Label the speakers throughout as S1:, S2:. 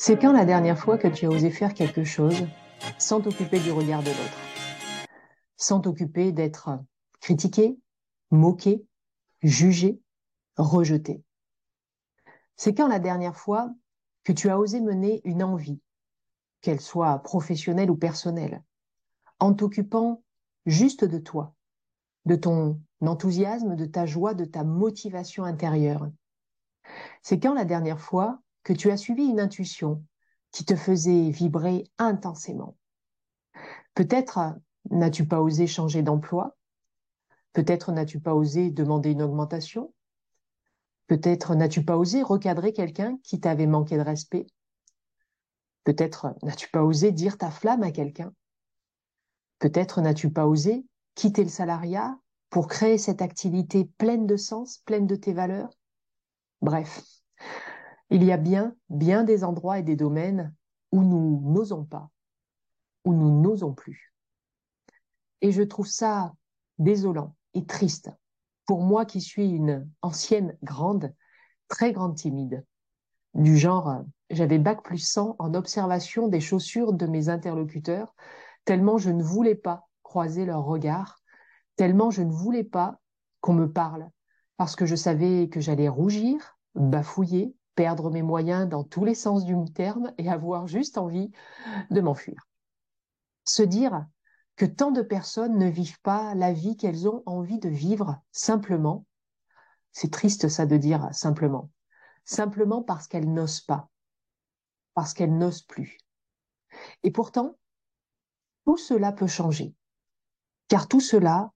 S1: C'est quand la dernière fois que tu as osé faire quelque chose sans t'occuper du regard de l'autre, sans t'occuper d'être critiqué, moqué, jugé, rejeté? C'est quand la dernière fois que tu as osé mener une envie, qu'elle soit professionnelle ou personnelle, en t'occupant juste de toi, de ton enthousiasme, de ta joie, de ta motivation intérieure? C'est quand la dernière fois que tu as suivi une intuition qui te faisait vibrer intensément. Peut-être n'as-tu pas osé changer d'emploi, peut-être n'as-tu pas osé demander une augmentation, peut-être n'as-tu pas osé recadrer quelqu'un qui t'avait manqué de respect, peut-être n'as-tu pas osé dire ta flamme à quelqu'un, peut-être n'as-tu pas osé quitter le salariat pour créer cette activité pleine de sens, pleine de tes valeurs. Bref, il y a bien, bien des endroits et des domaines où nous n'osons pas, où nous n'osons plus. Et je trouve ça désolant et triste pour moi qui suis une ancienne grande, très grande timide, du genre j'avais bac plus 100 en observation des chaussures de mes interlocuteurs, tellement je ne voulais pas croiser leur regard, tellement je ne voulais pas qu'on me parle, parce que je savais que j'allais rougir, bafouiller, perdre mes moyens dans tous les sens du terme et avoir juste envie de m'enfuir. Se dire que tant de personnes ne vivent pas la vie qu'elles ont envie de vivre simplement, c'est triste ça de dire simplement, simplement parce qu'elles n'osent pas, parce qu'elles n'osent plus. Et pourtant, tout cela peut changer, car tout cela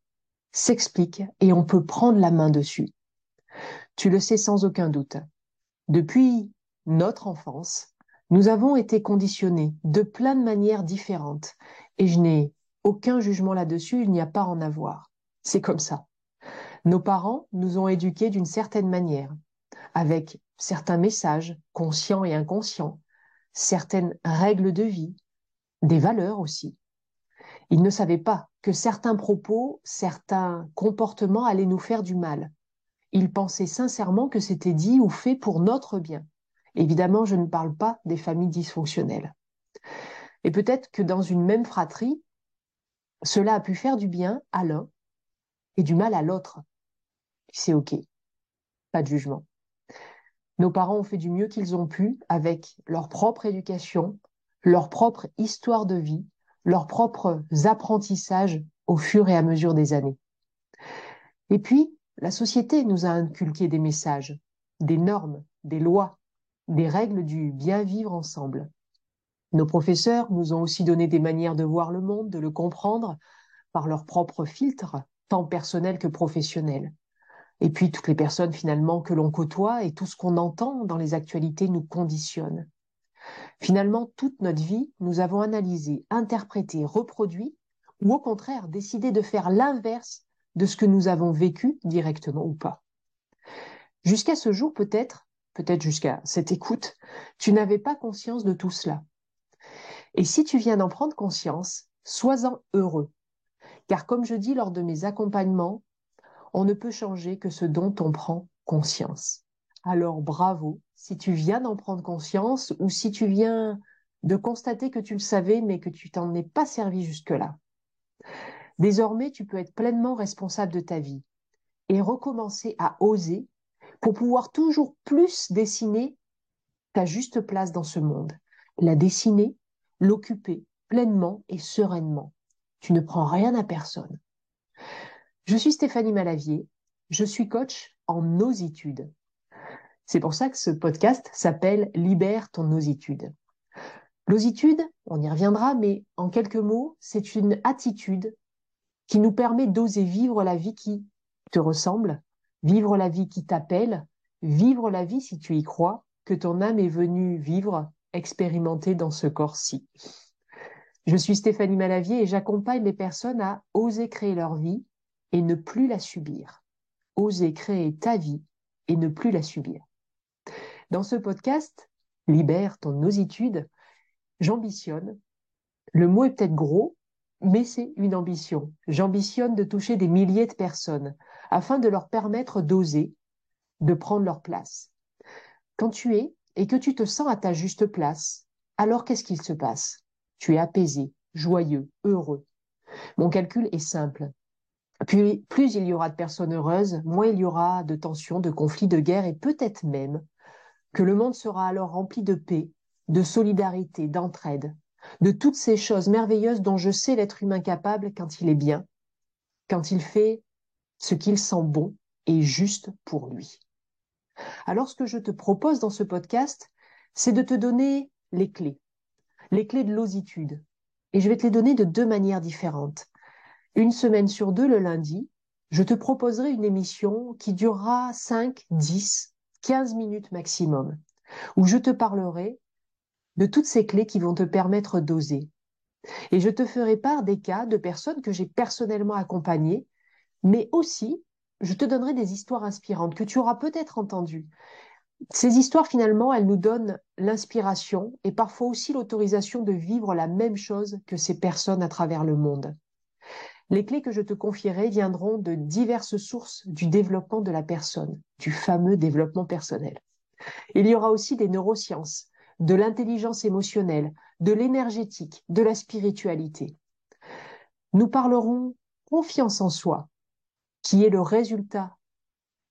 S1: s'explique et on peut prendre la main dessus. Tu le sais sans aucun doute. Depuis notre enfance, nous avons été conditionnés de plein de manières différentes et je n'ai aucun jugement là-dessus, il n'y a pas à en avoir. C'est comme ça. Nos parents nous ont éduqués d'une certaine manière, avec certains messages, conscients et inconscients, certaines règles de vie, des valeurs aussi. Ils ne savaient pas que certains propos, certains comportements allaient nous faire du mal. Ils pensaient sincèrement que c'était dit ou fait pour notre bien. Évidemment, je ne parle pas des familles dysfonctionnelles. Et peut-être que dans une même fratrie, cela a pu faire du bien à l'un et du mal à l'autre. C'est OK. Pas de jugement. Nos parents ont fait du mieux qu'ils ont pu avec leur propre éducation, leur propre histoire de vie, leurs propres apprentissages au fur et à mesure des années. Et puis, la société nous a inculqué des messages, des normes, des lois, des règles du bien vivre ensemble. Nos professeurs nous ont aussi donné des manières de voir le monde, de le comprendre par leurs propres filtres, tant personnels que professionnels. Et puis toutes les personnes finalement que l'on côtoie et tout ce qu'on entend dans les actualités nous conditionne. Finalement, toute notre vie, nous avons analysé, interprété, reproduit, ou au contraire décidé de faire l'inverse de ce que nous avons vécu directement ou pas. Jusqu'à ce jour, peut-être, peut-être jusqu'à cette écoute, tu n'avais pas conscience de tout cela. Et si tu viens d'en prendre conscience, sois-en heureux. Car comme je dis lors de mes accompagnements, on ne peut changer que ce dont on prend conscience. Alors bravo si tu viens d'en prendre conscience ou si tu viens de constater que tu le savais mais que tu t'en es pas servi jusque-là. Désormais, tu peux être pleinement responsable de ta vie et recommencer à oser pour pouvoir toujours plus dessiner ta juste place dans ce monde, la dessiner, l'occuper pleinement et sereinement. Tu ne prends rien à personne. Je suis Stéphanie Malavier, je suis coach en ositude. C'est pour ça que ce podcast s'appelle Libère ton ositude. L'ositude, on y reviendra, mais en quelques mots, c'est une attitude qui nous permet d'oser vivre la vie qui te ressemble, vivre la vie qui t'appelle, vivre la vie, si tu y crois, que ton âme est venue vivre, expérimenter dans ce corps-ci. Je suis Stéphanie Malavier et j'accompagne les personnes à oser créer leur vie et ne plus la subir. Oser créer ta vie et ne plus la subir. Dans ce podcast, Libère ton ositude, j'ambitionne. Le mot est peut-être gros, mais c'est une ambition. J'ambitionne de toucher des milliers de personnes afin de leur permettre d'oser, de prendre leur place. Quand tu es et que tu te sens à ta juste place, alors qu'est-ce qu'il se passe? Tu es apaisé, joyeux, heureux. Mon calcul est simple. Plus il y aura de personnes heureuses, moins il y aura de tensions, de conflits, de guerres, et peut-être même que le monde sera alors rempli de paix, de solidarité, d'entraide, de toutes ces choses merveilleuses dont je sais l'être humain capable quand il est bien, quand il fait ce qu'il sent bon et juste pour lui. Alors ce que je te propose dans ce podcast, c'est de te donner les clés, les clés de l'ositude. Et je vais te les donner de deux manières différentes. Une semaine sur deux, le lundi, je te proposerai une émission qui durera 5, 10, 15 minutes maximum, où je te parlerai de toutes ces clés qui vont te permettre d'oser. Et je te ferai part des cas de personnes que j'ai personnellement accompagnées, mais aussi je te donnerai des histoires inspirantes que tu auras peut-être entendues. Ces histoires, finalement, elles nous donnent l'inspiration et parfois aussi l'autorisation de vivre la même chose que ces personnes à travers le monde. Les clés que je te confierai viendront de diverses sources du développement de la personne, du fameux développement personnel. Il y aura aussi des neurosciences, de l'intelligence émotionnelle, de l'énergétique, de la spiritualité. Nous parlerons confiance en soi, qui est le résultat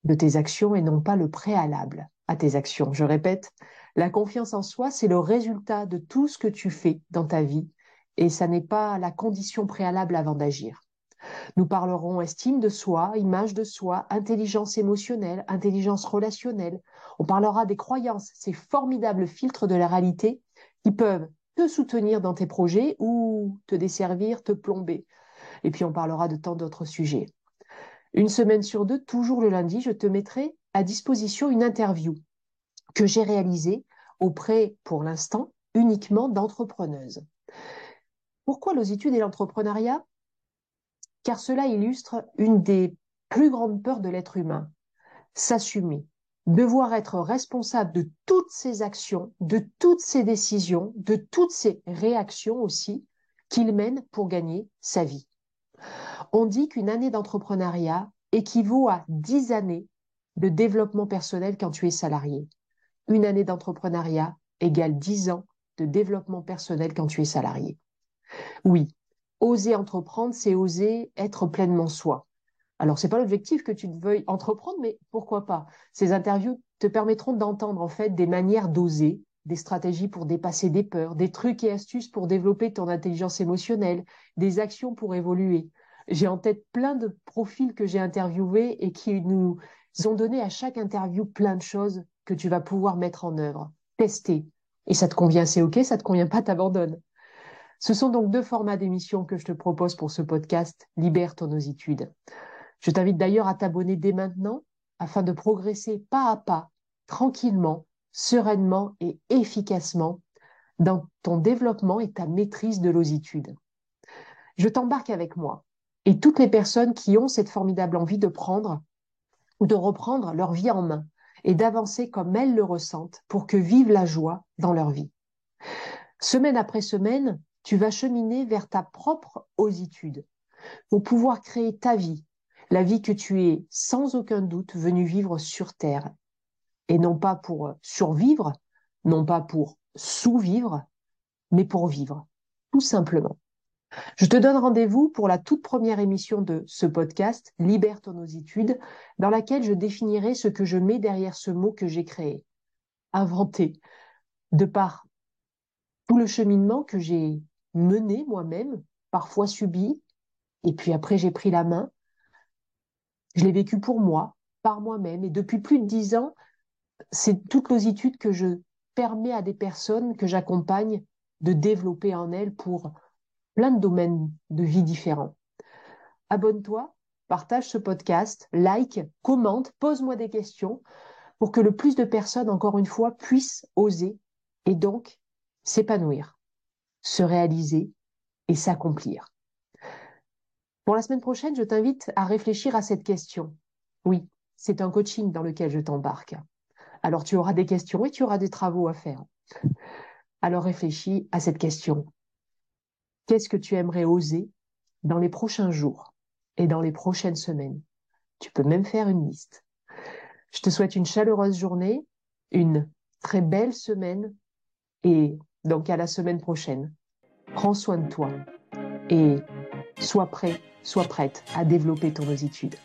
S1: de tes actions et non pas le préalable à tes actions. Je répète, la confiance en soi, c'est le résultat de tout ce que tu fais dans ta vie et ça n'est pas la condition préalable avant d'agir. Nous parlerons estime de soi, image de soi, intelligence émotionnelle, intelligence relationnelle. On parlera des croyances, ces formidables filtres de la réalité qui peuvent te soutenir dans tes projets ou te desservir, te plomber. Et puis on parlera de tant d'autres sujets. Une semaine sur deux, toujours le lundi, je te mettrai à disposition une interview que j'ai réalisée auprès, pour l'instant, uniquement d'entrepreneuses. Pourquoi l'ositude et l'entrepreneuriat? Car cela illustre une des plus grandes peurs de l'être humain, s'assumer, devoir être responsable de toutes ses actions, de toutes ses décisions, de toutes ses réactions aussi qu'il mène pour gagner sa vie. On dit qu'une année d'entrepreneuriat équivaut à dix années de développement personnel quand tu es salarié. Une année d'entrepreneuriat égale dix ans de développement personnel quand tu es salarié. Oui, oser entreprendre, c'est oser être pleinement soi. Alors, c'est pas l'objectif que tu veuilles entreprendre, mais pourquoi pas? Ces interviews te permettront d'entendre en fait des manières d'oser, des stratégies pour dépasser des peurs, des trucs et astuces pour développer ton intelligence émotionnelle, des actions pour évoluer. J'ai en tête plein de profils que j'ai interviewés et qui nous ont donné à chaque interview plein de choses que tu vas pouvoir mettre en œuvre, tester. Et ça te convient, c'est OK, ça te convient pas, t'abandonnes. Ce sont donc deux formats d'émissions que je te propose pour ce podcast Libère ton ositude. Je t'invite d'ailleurs à t'abonner dès maintenant afin de progresser pas à pas, tranquillement, sereinement et efficacement dans ton développement et ta maîtrise de l'ositude. Je t'embarque avec moi et toutes les personnes qui ont cette formidable envie de prendre ou de reprendre leur vie en main et d'avancer comme elles le ressentent pour que vive la joie dans leur vie. Semaine après semaine, tu vas cheminer vers ta propre ositude pour pouvoir créer ta vie, la vie que tu es sans aucun doute venu vivre sur Terre. Et non pas pour survivre, non pas pour sous-vivre, mais pour vivre, tout simplement. Je te donne rendez-vous pour la toute première émission de ce podcast, Libère ton ositude, dans laquelle je définirai ce que je mets derrière ce mot que j'ai créé, inventé, de par tout le cheminement que j'ai mené moi-même, parfois subi, et puis après j'ai pris la main. Je l'ai vécu pour moi, par moi-même, et depuis plus de dix ans, c'est toute l'ositude que je permets à des personnes que j'accompagne de développer en elles pour plein de domaines de vie différents. Abonne-toi, partage ce podcast, like, commente, pose-moi des questions pour que le plus de personnes, encore une fois, puissent oser et donc s'épanouir, se réaliser et s'accomplir. Pour la semaine prochaine, je t'invite à réfléchir à cette question. Oui, c'est un coaching dans lequel je t'embarque. Alors tu auras des questions et tu auras des travaux à faire. Alors réfléchis à cette question. Qu'est-ce que tu aimerais oser dans les prochains jours et dans les prochaines semaines? Tu peux même faire une liste. Je te souhaite une chaleureuse journée, une très belle semaine et donc à la semaine prochaine. Prends soin de toi et sois prêt, sois prête à développer ton ositude.